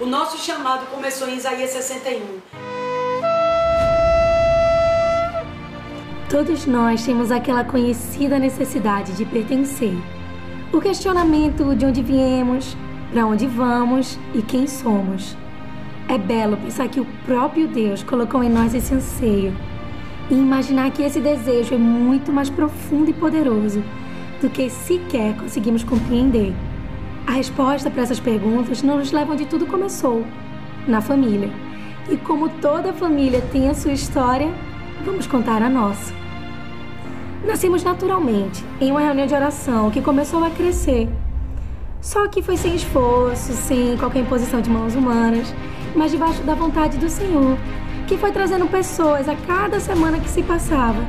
O nosso chamado começou em Isaías 61. Todos nós temos aquela conhecida necessidade de pertencer. O questionamento de onde viemos, para onde vamos e quem somos. É belo pensar que o próprio Deus colocou em nós esse anseio e imaginar que esse desejo é muito mais profundo e poderoso do que sequer conseguimos compreender. A resposta para essas perguntas nos leva onde tudo começou, na família. E como toda família tem a sua história, vamos contar a nossa. Nascemos naturalmente em uma reunião de oração que começou a crescer. Só que foi sem esforço, sem qualquer imposição de mãos humanas, mas debaixo da vontade do Senhor, que foi trazendo pessoas a cada semana que se passava.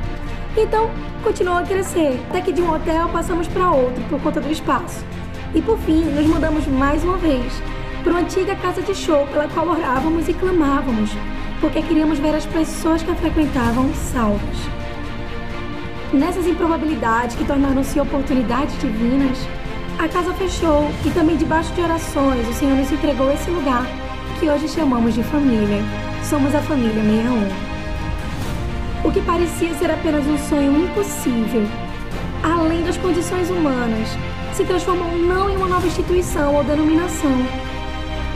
Então, continuou a crescer, até que de um hotel passamos para outro por conta do espaço. E por fim, nos mudamos mais uma vez para uma antiga casa de show pela qual orávamos e clamávamos, porque queríamos ver as pessoas que a frequentavam salvas. Nessas improbabilidades que tornaram-se oportunidades divinas, a casa fechou e também debaixo de orações o Senhor nos entregou esse lugar que hoje chamamos de família. Somos a família 61. O que parecia ser apenas um sonho impossível, além das condições humanas, se transformou não em uma nova instituição ou denominação,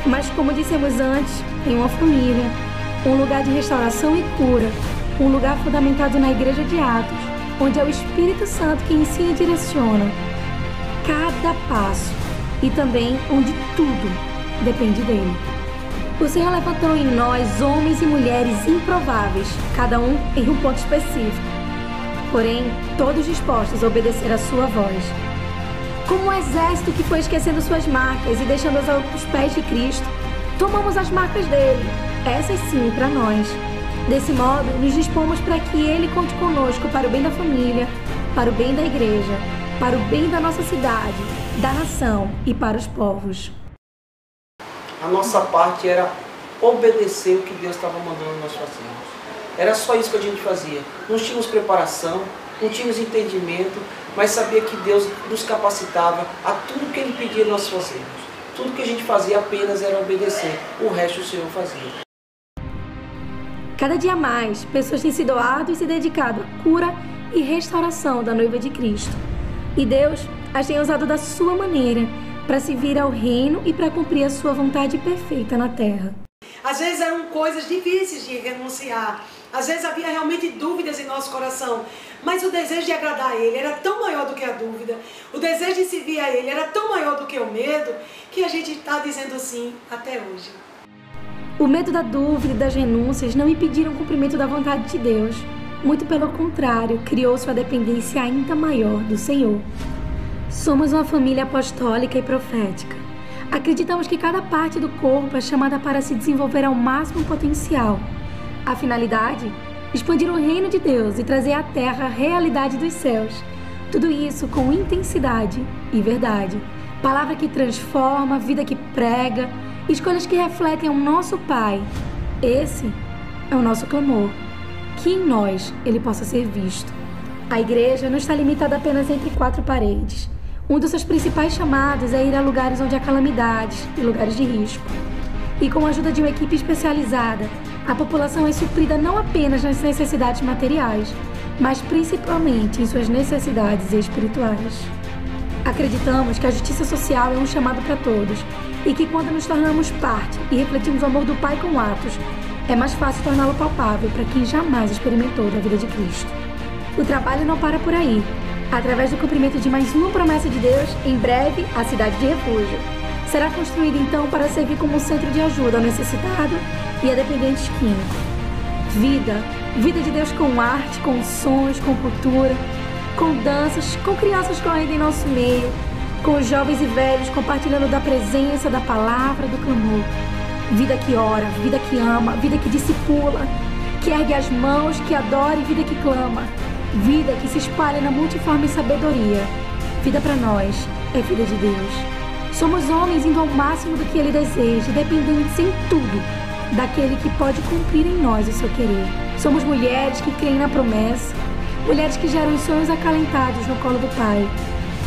mas, como dissemos antes, em uma família, um lugar de restauração e cura, um lugar fundamentado na Igreja de Atos, onde é o Espírito Santo que ensina e direciona cada passo e também onde tudo depende dele. O Senhor levantou em nós homens e mulheres improváveis, cada um em um ponto específico, porém todos dispostos a obedecer a sua voz. Como um exército que foi esquecendo suas marcas e deixando-as aos pés de Cristo, tomamos as marcas dele, essas sim para nós. Desse modo, nos dispomos para que ele conte conosco para o bem da família, para o bem da igreja, para o bem da nossa cidade, da nação e para os povos. A nossa parte era obedecer o que Deus estava mandando nós fazermos. Era só isso que a gente fazia. Não tínhamos preparação, não tínhamos entendimento, mas sabia que Deus nos capacitava a tudo que Ele pedia nós fazermos. Tudo que a gente fazia apenas era obedecer, o resto o Senhor fazia. Cada dia mais, pessoas têm se doado e se dedicado à cura e restauração da noiva de Cristo. E Deus as tem usado da sua maneira para se vir ao reino e para cumprir a sua vontade perfeita na terra. Às vezes eram coisas difíceis de renunciar. Às vezes havia realmente dúvidas em nosso coração. Mas o desejo de agradar a Ele era tão maior do que a dúvida. O desejo de servir a Ele era tão maior do que o medo que a gente está dizendo sim até hoje. O medo da dúvida e das renúncias não impediram o cumprimento da vontade de Deus. Muito pelo contrário, criou sua dependência ainda maior do Senhor. Somos uma família apostólica e profética. Acreditamos que cada parte do corpo é chamada para se desenvolver ao máximo potencial. A finalidade? Expandir o reino de Deus e trazer à terra a realidade dos céus. Tudo isso com intensidade e verdade. Palavra que transforma, vida que prega, escolhas que refletem o nosso Pai. Esse é o nosso clamor. Que em nós ele possa ser visto. A igreja não está limitada apenas entre quatro paredes. Um dos seus principais chamados é ir a lugares onde há calamidades e lugares de risco. E com a ajuda de uma equipe especializada, a população é suprida não apenas nas necessidades materiais, mas principalmente em suas necessidades espirituais. Acreditamos que a justiça social é um chamado para todos e que quando nos tornamos parte e refletimos o amor do Pai com atos, é mais fácil torná-lo palpável para quem jamais experimentou da vida de Cristo. O trabalho não para por aí através do cumprimento de mais uma promessa de Deus, em breve a cidade de refúgio será construída então para servir como centro de ajuda ao necessitado e a dependentes químicos. Vida, vida de Deus com arte, com sons, com cultura, com danças, com crianças correndo em nosso meio, com jovens e velhos compartilhando da presença, da palavra, do clamor. Vida que ora, vida que ama, vida que discipula, que ergue as mãos, que adora e vida que clama Vida que se espalha na multiforme sabedoria. Vida para nós é vida de Deus. Somos homens indo ao máximo do que Ele deseja, dependentes em tudo daquele que pode cumprir em nós o seu querer. Somos mulheres que creem na promessa, mulheres que geram sonhos acalentados no colo do Pai.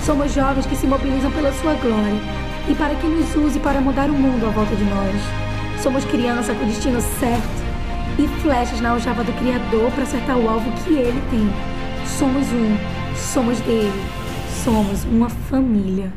Somos jovens que se mobilizam pela sua glória e para que nos use para mudar o mundo à volta de nós. Somos criança com o destino certo e flechas na aljava do Criador para acertar o alvo que ele tem. Somos um, somos dele, somos uma família.